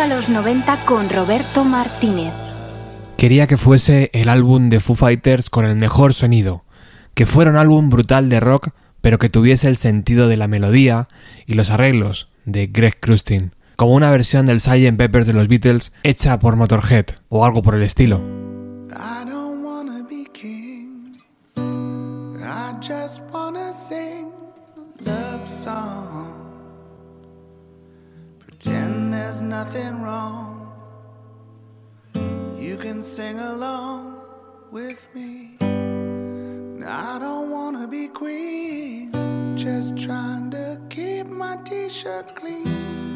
a los 90 con Roberto Martínez. Quería que fuese el álbum de Foo Fighters con el mejor sonido, que fuera un álbum brutal de rock, pero que tuviese el sentido de la melodía y los arreglos de Greg Krustin, como una versión del Sgt. Pepper de los Beatles hecha por Motorhead o algo por el estilo. I don't wanna be king. I just wanna sing a love song. Pretend there's nothing wrong. You can sing along with me. I don't wanna be queen. Just trying to keep my t-shirt clean.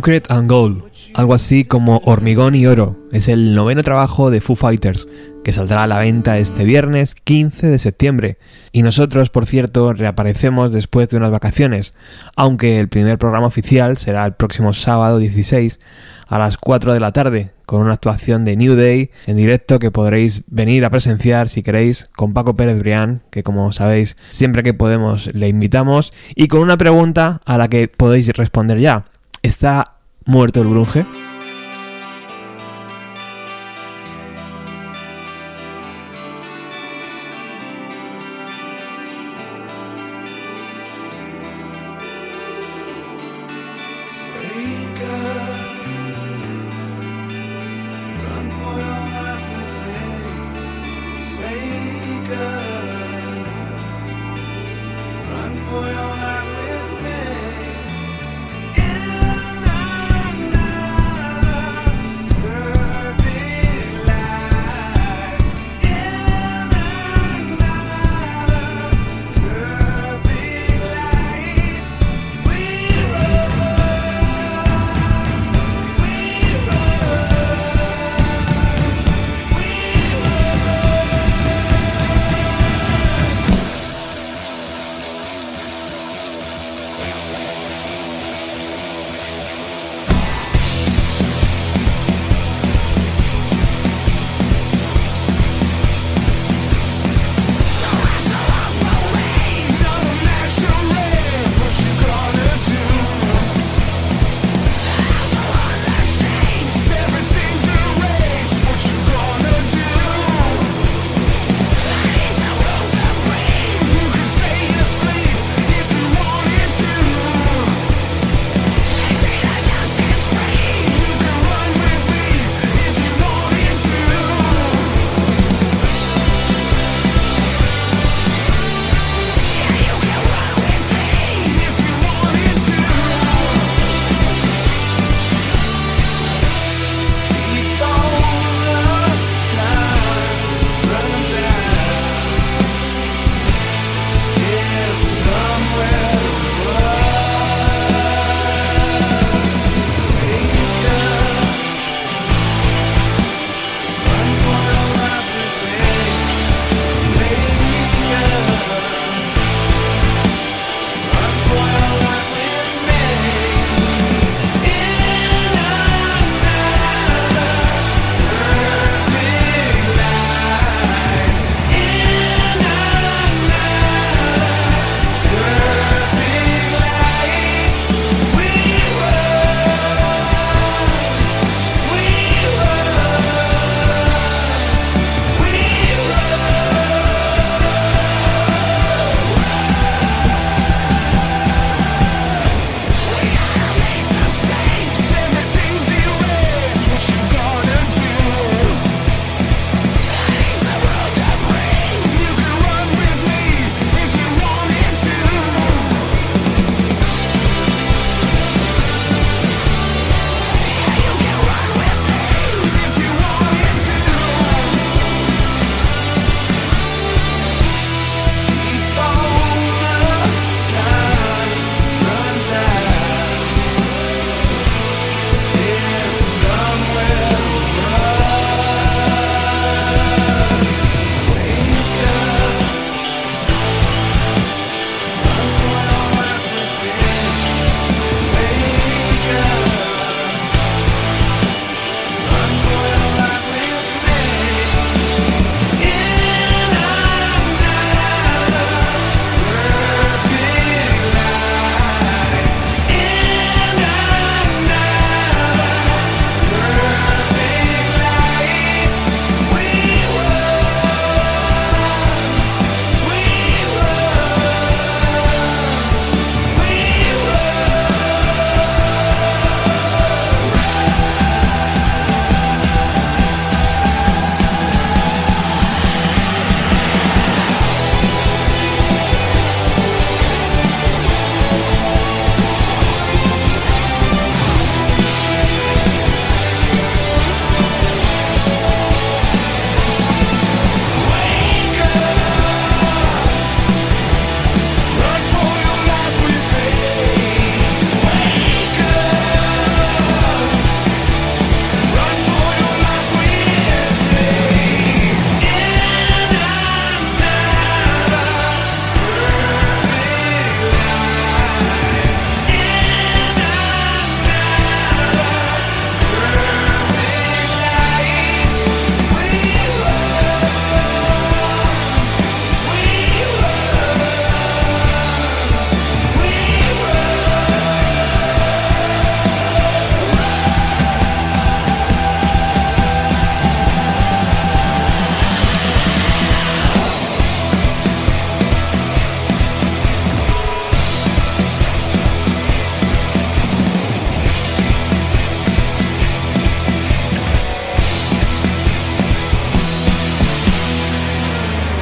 Concrete and Gold, algo así como Hormigón y Oro, es el noveno trabajo de Foo Fighters, que saldrá a la venta este viernes 15 de septiembre. Y nosotros, por cierto, reaparecemos después de unas vacaciones, aunque el primer programa oficial será el próximo sábado 16 a las 4 de la tarde, con una actuación de New Day en directo que podréis venir a presenciar si queréis con Paco Pérez Brián, que como sabéis siempre que podemos le invitamos, y con una pregunta a la que podéis responder ya. ¿Está muerto el grunge?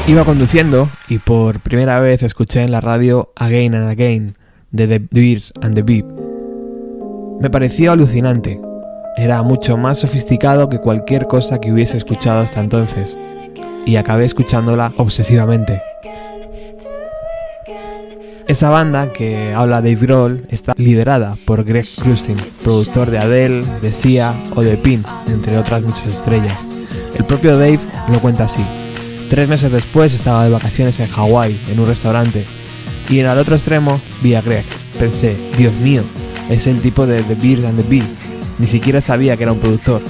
Iba conduciendo y por primera vez escuché en la radio Again and Again de The Beers and the Beep. Me pareció alucinante. Era mucho más sofisticado que cualquier cosa que hubiese escuchado hasta entonces, y acabé escuchándola obsesivamente. Esa banda que habla Dave Grohl está liderada por Greg Krustin, productor de Adele, de Sia o de Pin, entre otras muchas estrellas. El propio Dave lo cuenta así. Tres meses después estaba de vacaciones en Hawái, en un restaurante, y en el otro extremo vi a Greg. Pensé, Dios mío, es el tipo de The Beard and the Bee. Ni siquiera sabía que era un productor.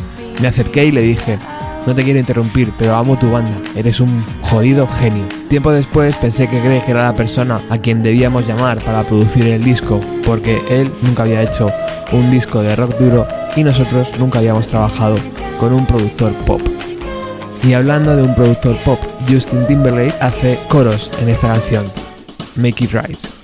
Me acerqué y le dije, no te quiero interrumpir, pero amo tu banda, eres un jodido genio. Tiempo después pensé que Greg era la persona a quien debíamos llamar para producir el disco, porque él nunca había hecho un disco de rock duro y nosotros nunca habíamos trabajado con un productor pop. Y hablando de un productor pop, Justin Timberlake hace coros en esta canción, Make It Right.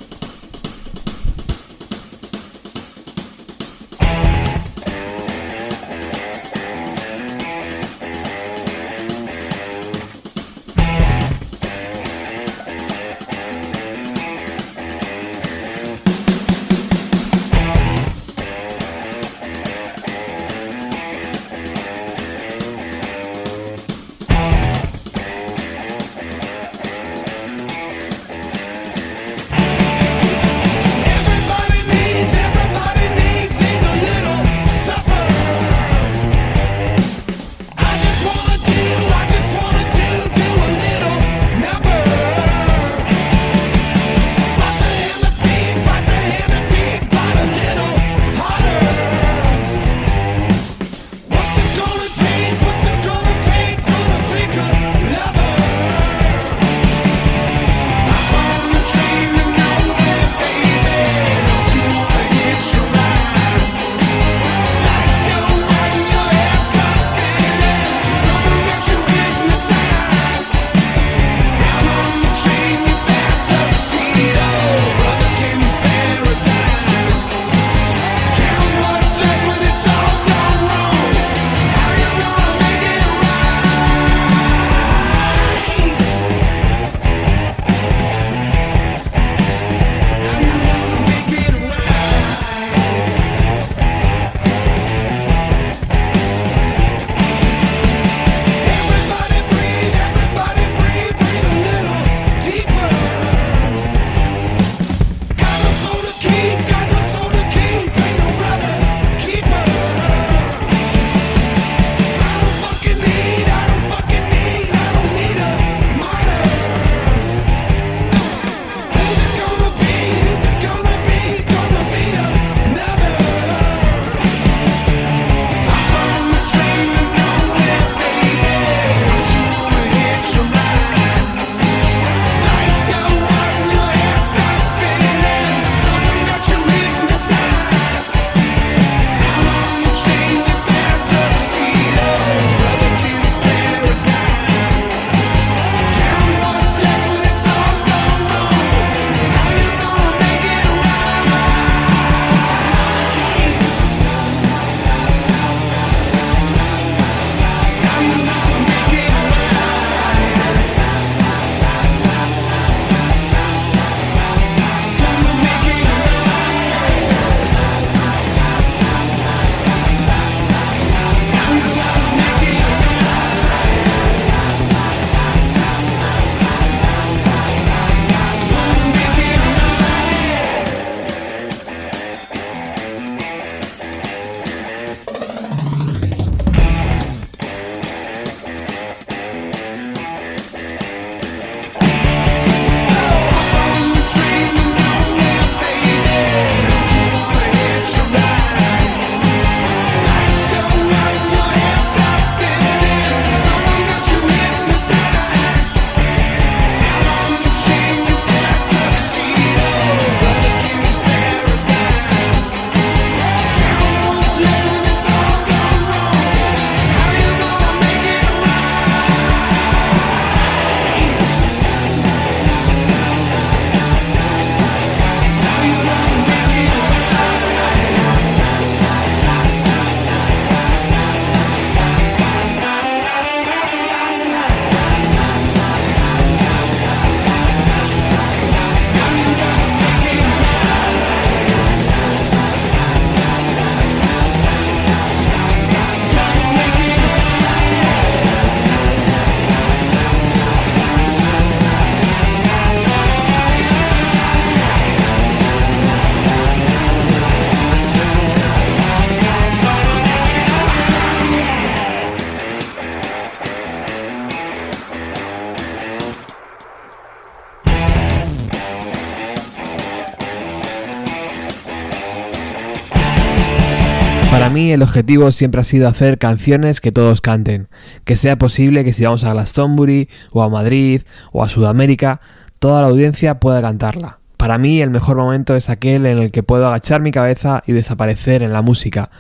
Mí el objetivo siempre ha sido hacer canciones que todos canten, que sea posible que si vamos a Glastonbury o a Madrid o a Sudamérica, toda la audiencia pueda cantarla. Para mí el mejor momento es aquel en el que puedo agachar mi cabeza y desaparecer en la música,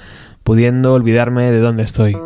pudiendo olvidarme de dónde estoy.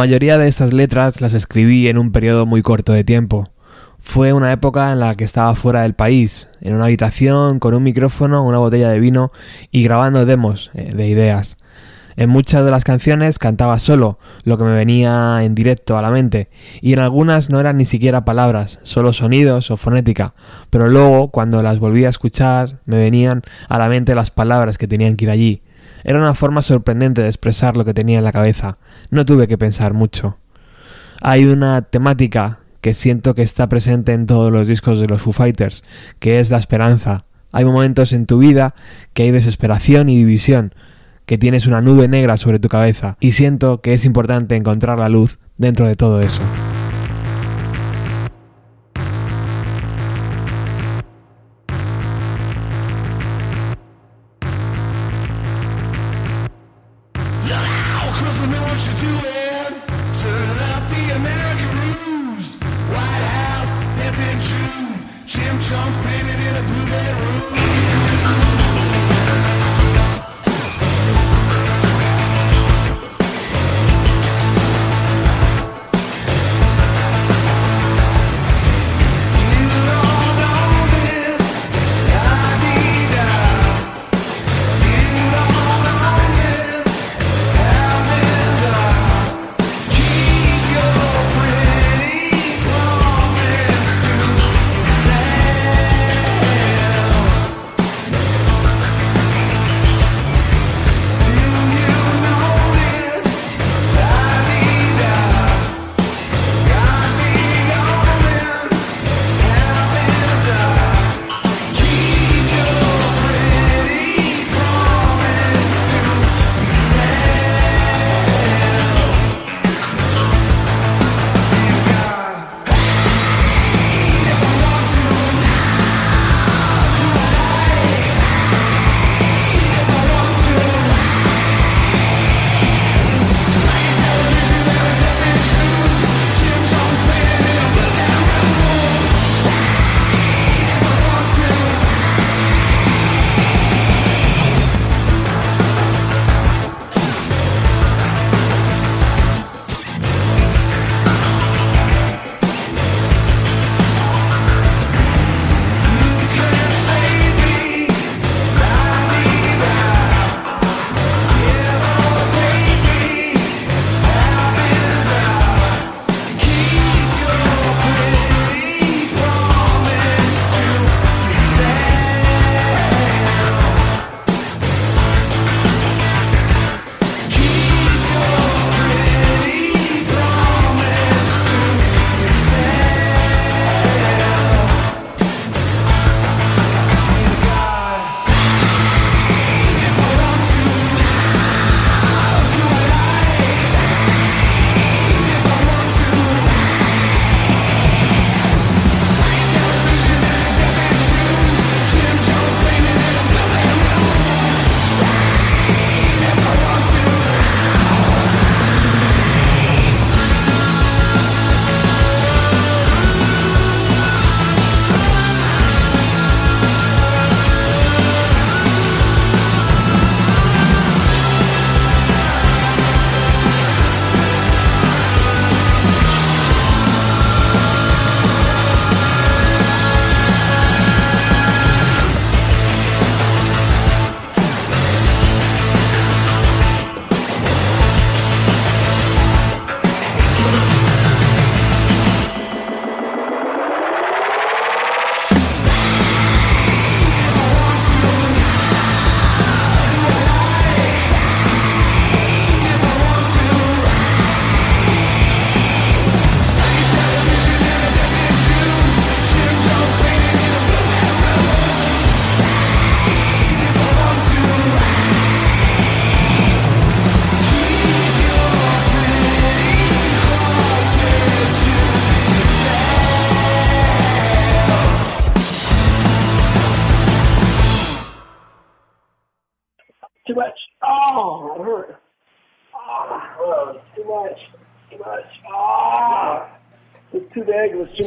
Mayoría de estas letras las escribí en un periodo muy corto de tiempo. Fue una época en la que estaba fuera del país, en una habitación con un micrófono, una botella de vino y grabando demos eh, de ideas. En muchas de las canciones cantaba solo, lo que me venía en directo a la mente, y en algunas no eran ni siquiera palabras, solo sonidos o fonética, pero luego, cuando las volví a escuchar, me venían a la mente las palabras que tenían que ir allí. Era una forma sorprendente de expresar lo que tenía en la cabeza, no tuve que pensar mucho. Hay una temática que siento que está presente en todos los discos de los Foo Fighters, que es la esperanza, Hay momentos en tu vida que hay desesperación y división, que tienes una nube negra sobre tu cabeza, y siento que es importante encontrar la luz dentro de todo eso.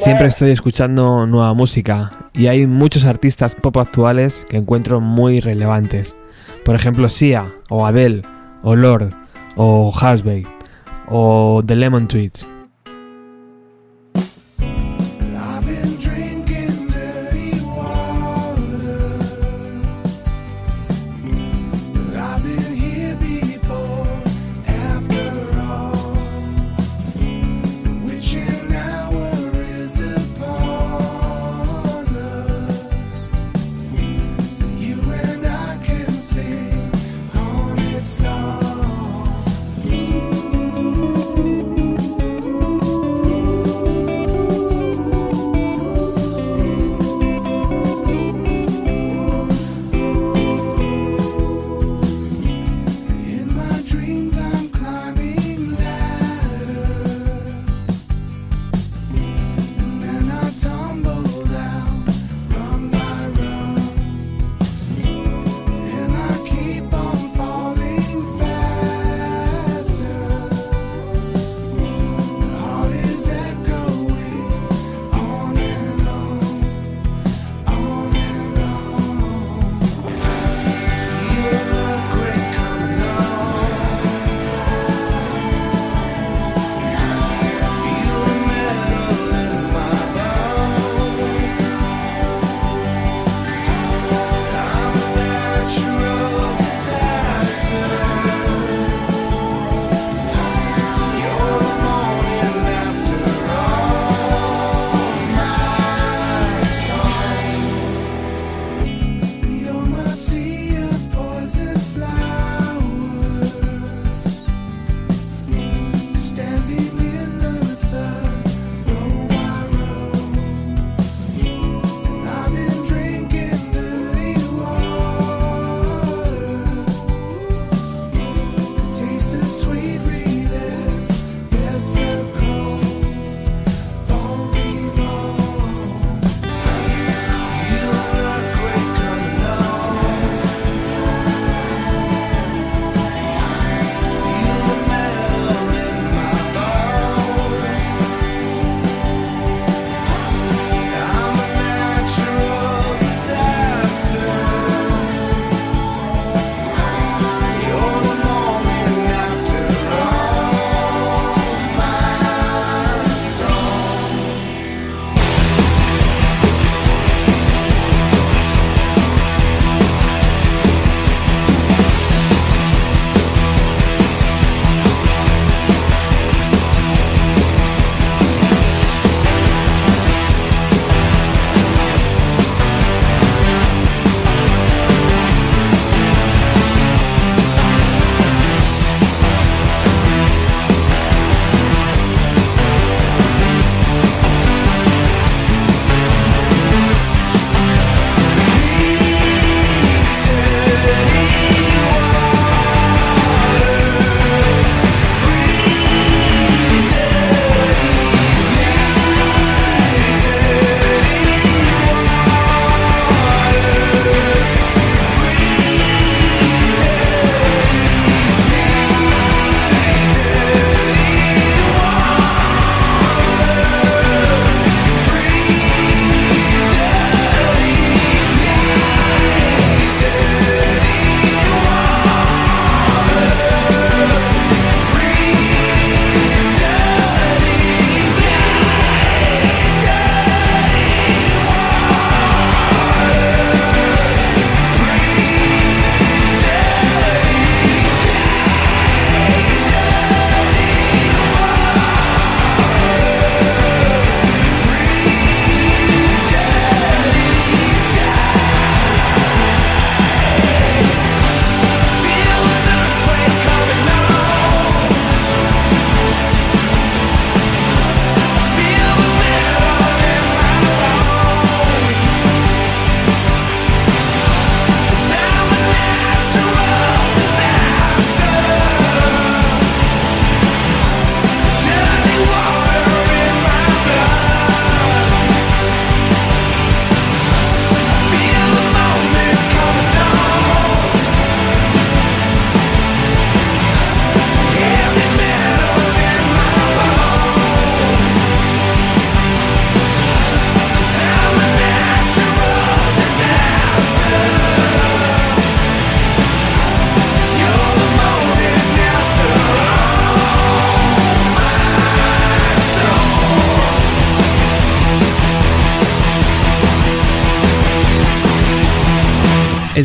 Siempre much. estoy escuchando nueva música y hay muchos artistas pop actuales que encuentro muy relevantes. Por ejemplo, Sia, o Adele, o Lord, o Hasbey, o The Lemon Tweets.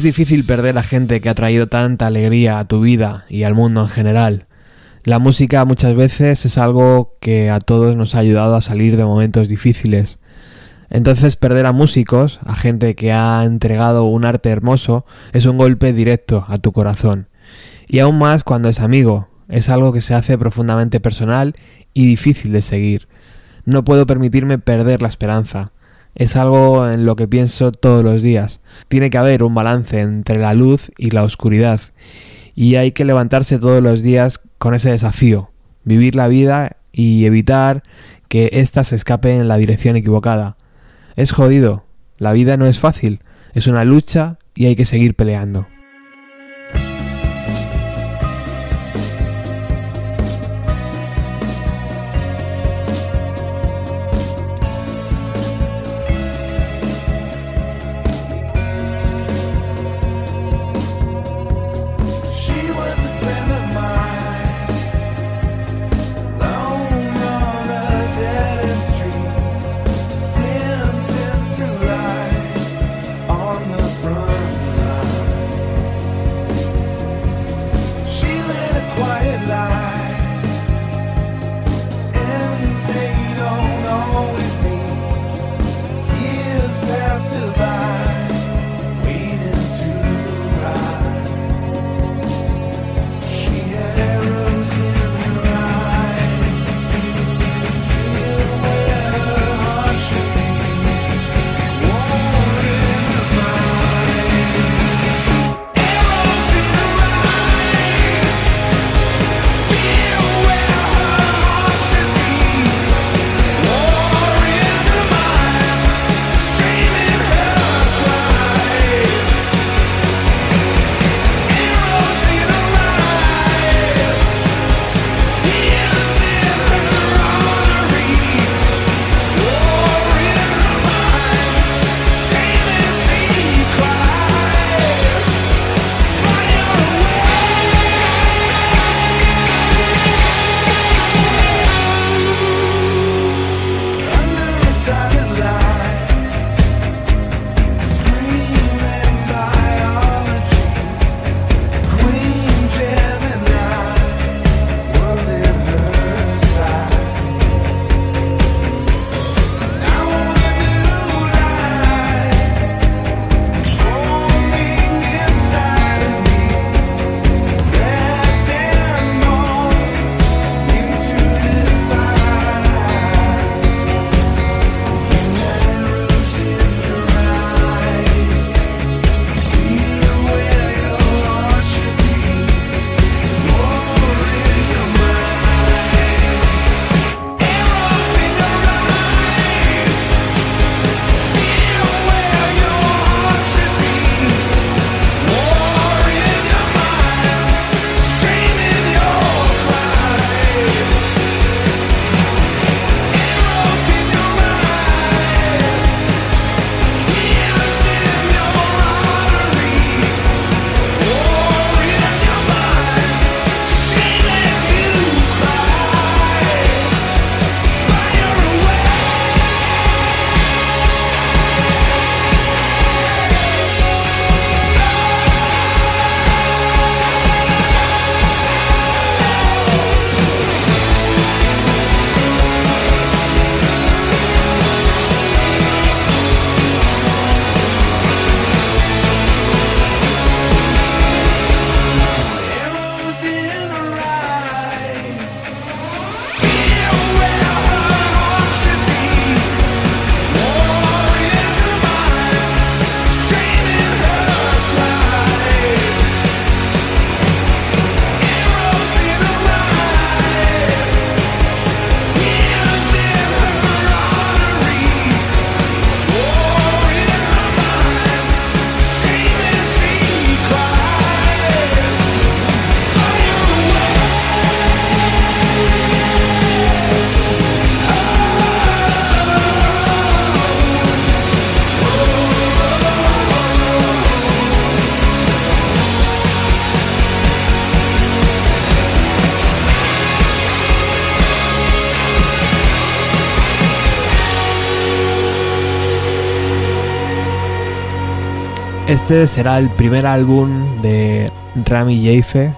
Difícil perder a gente que ha traído tanta alegría a tu vida y al mundo en general. La música muchas veces es algo que a todos nos ha ayudado a salir de momentos difíciles. Entonces perder a músicos, a gente que ha entregado un arte hermoso, es un golpe directo a tu corazón. Y aún más cuando es amigo, es algo que se hace profundamente personal y difícil de seguir. No puedo permitirme perder la esperanza. Es algo en lo que pienso todos los días. Tiene que haber un balance entre la luz y la oscuridad. Y hay que levantarse todos los días con ese desafío. Vivir la vida y evitar que ésta se escape en la dirección equivocada. Es jodido. La vida no es fácil. Es una lucha y hay que seguir peleando. Este será el primer álbum de Rami Jaife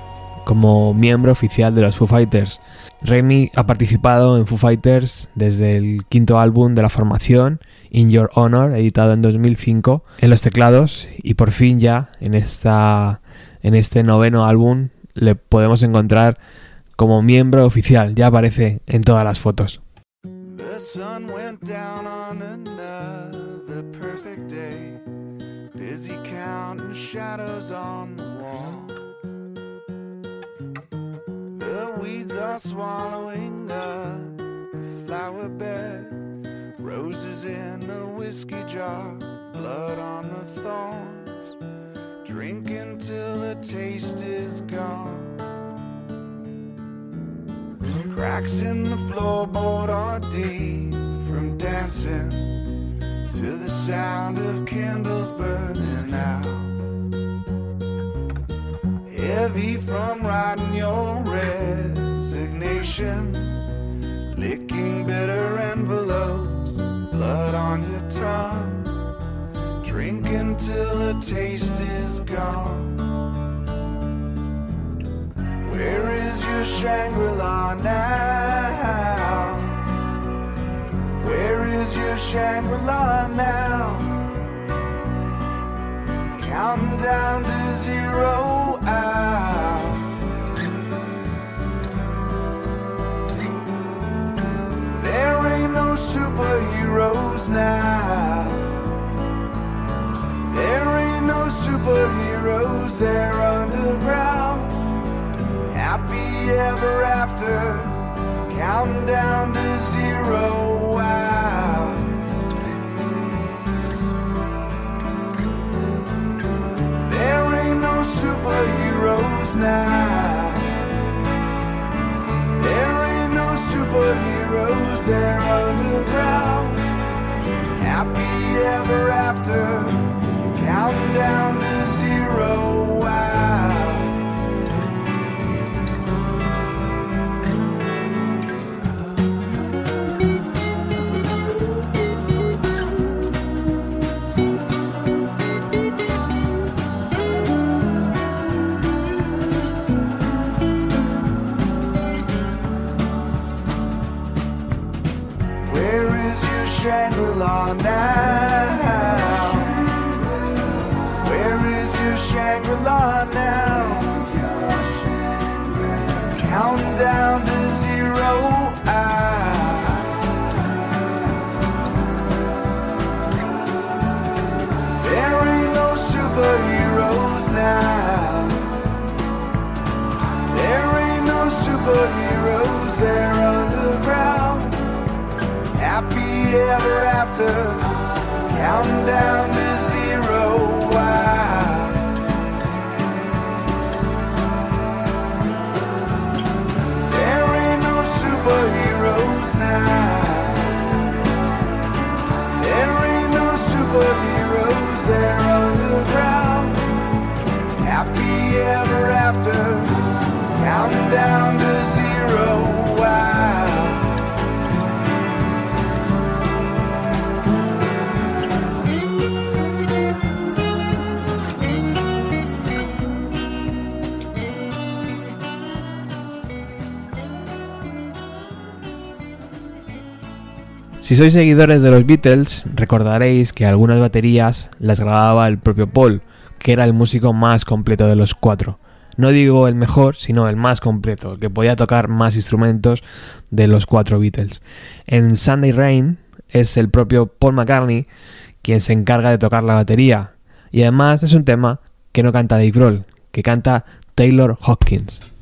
como miembro oficial de los Foo Fighters. Remy ha participado en Foo Fighters desde el quinto álbum de la formación, In Your Honor, editado en 2005, en los teclados y por fin ya en, esta, en este noveno álbum le podemos encontrar como miembro oficial, ya aparece en todas las fotos. The. Busy counting shadows on the wall. The weeds are swallowing up the flower bed. Roses in a whiskey jar, blood on the thorns. Drinking till the taste is gone. Cracks in the floorboard are deep from dancing to the sound of candles burning out. Heavy from writing your resignations, licking bitter envelopes, blood on your tongue, drinking till the taste is gone. Where is your Shangri-La now? Where is your Shangri-La now? Counting down to zero out. There ain't no superheroes now. There ain't no superheroes, they're underground happy ever after, counting down to zero. Wow. There ain't no superheroes now. There ain't no superheroes, they're underground. Happy Now? Where is your Shangri-La now? Counting down to zero. There ain't no superheroes now. There ain't no superheroes, ever after, counting down to zero. Wow. There ain't no superheroes now. There ain't no superheroes, they're underground. Happy ever after, counting down Si sois seguidores de los Beatles, recordaréis que algunas baterías las grababa el propio Paul, que era el músico más completo de los cuatro. No digo el mejor, sino el más completo, que podía tocar más instrumentos de los cuatro Beatles. En Sunday Rain es el propio Paul McCartney quien se encarga de tocar la batería, y además es un tema que no canta Dave Grohl, que canta Taylor Hawkins.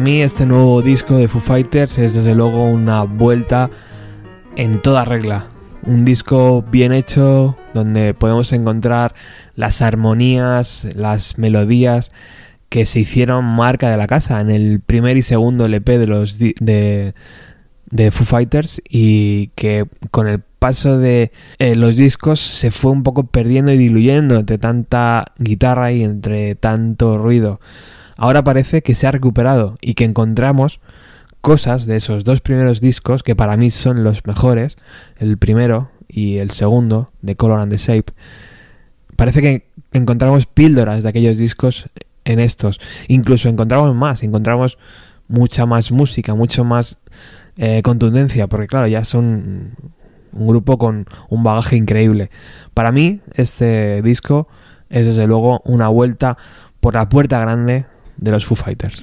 Para mí este nuevo disco de Foo Fighters es desde luego una vuelta en toda regla. Un disco bien hecho donde podemos encontrar las armonías, las melodías que se hicieron marca de la casa en el primer y segundo LP de los de Foo Fighters y que con el paso de eh, los discos se fue un poco perdiendo y diluyendo entre tanta guitarra y entre tanto ruido. Ahora parece que se ha recuperado y que encontramos cosas de esos dos primeros discos que para mí son los mejores, el primero y el segundo, de Color and the Shape. Parece que encontramos píldoras de aquellos discos en estos. Incluso encontramos más, encontramos mucha más música, mucho más eh, contundencia, porque claro, ya son un grupo con un bagaje increíble. Para mí, este disco es desde luego una vuelta por la puerta grande de los Foo Fighters.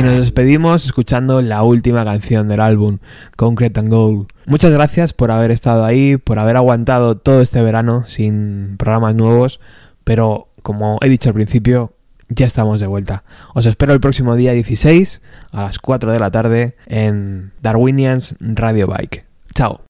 Y nos despedimos escuchando la última canción del álbum, Concrete and Gold. Muchas gracias por haber estado ahí, por haber aguantado todo este verano sin programas nuevos, pero como he dicho al principio, ya estamos de vuelta. Os espero el próximo día 16 a las 4 de la tarde en Darwinians Radio Bike. Chao.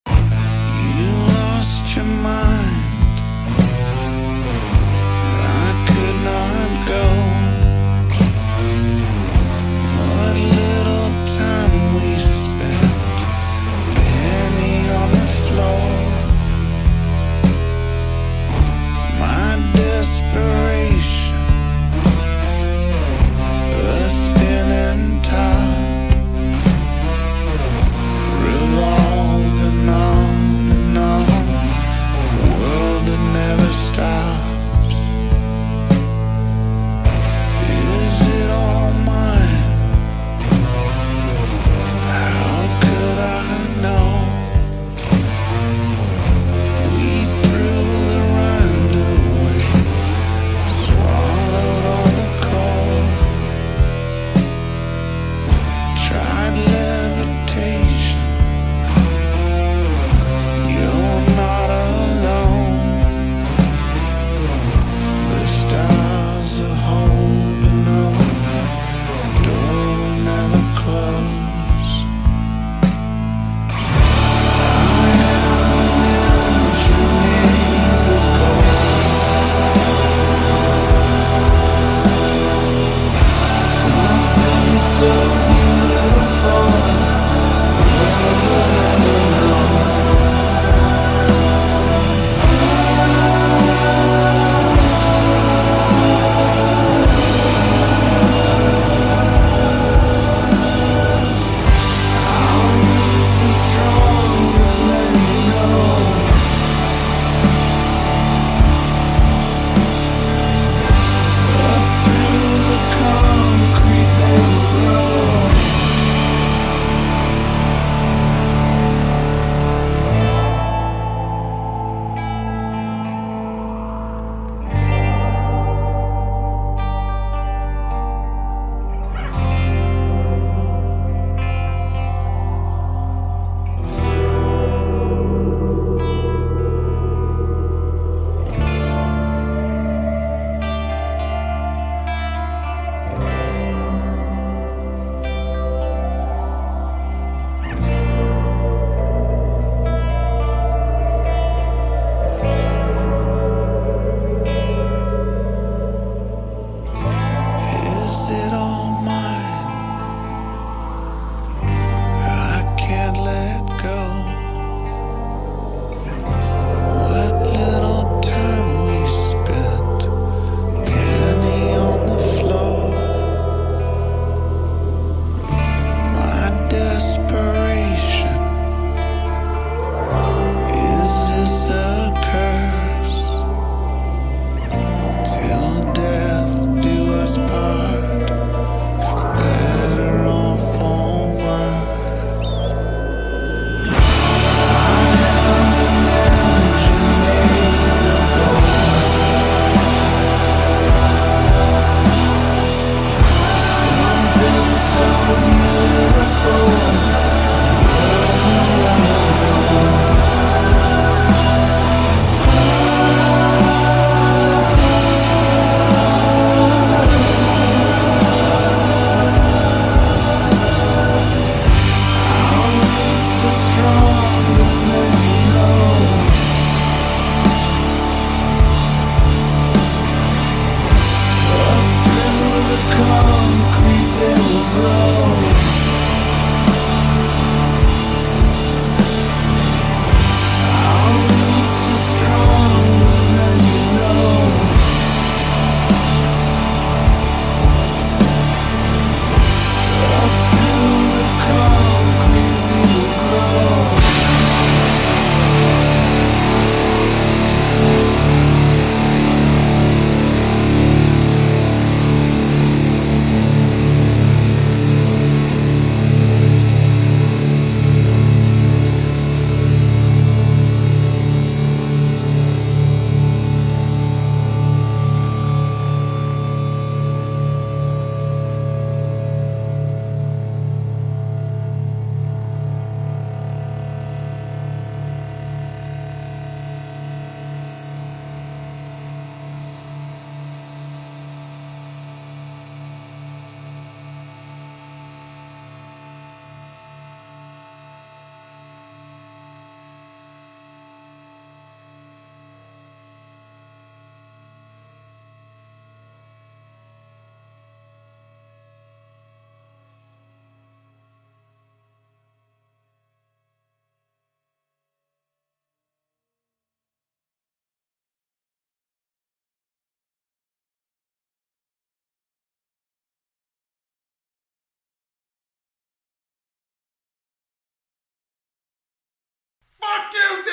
Fuck eu tenho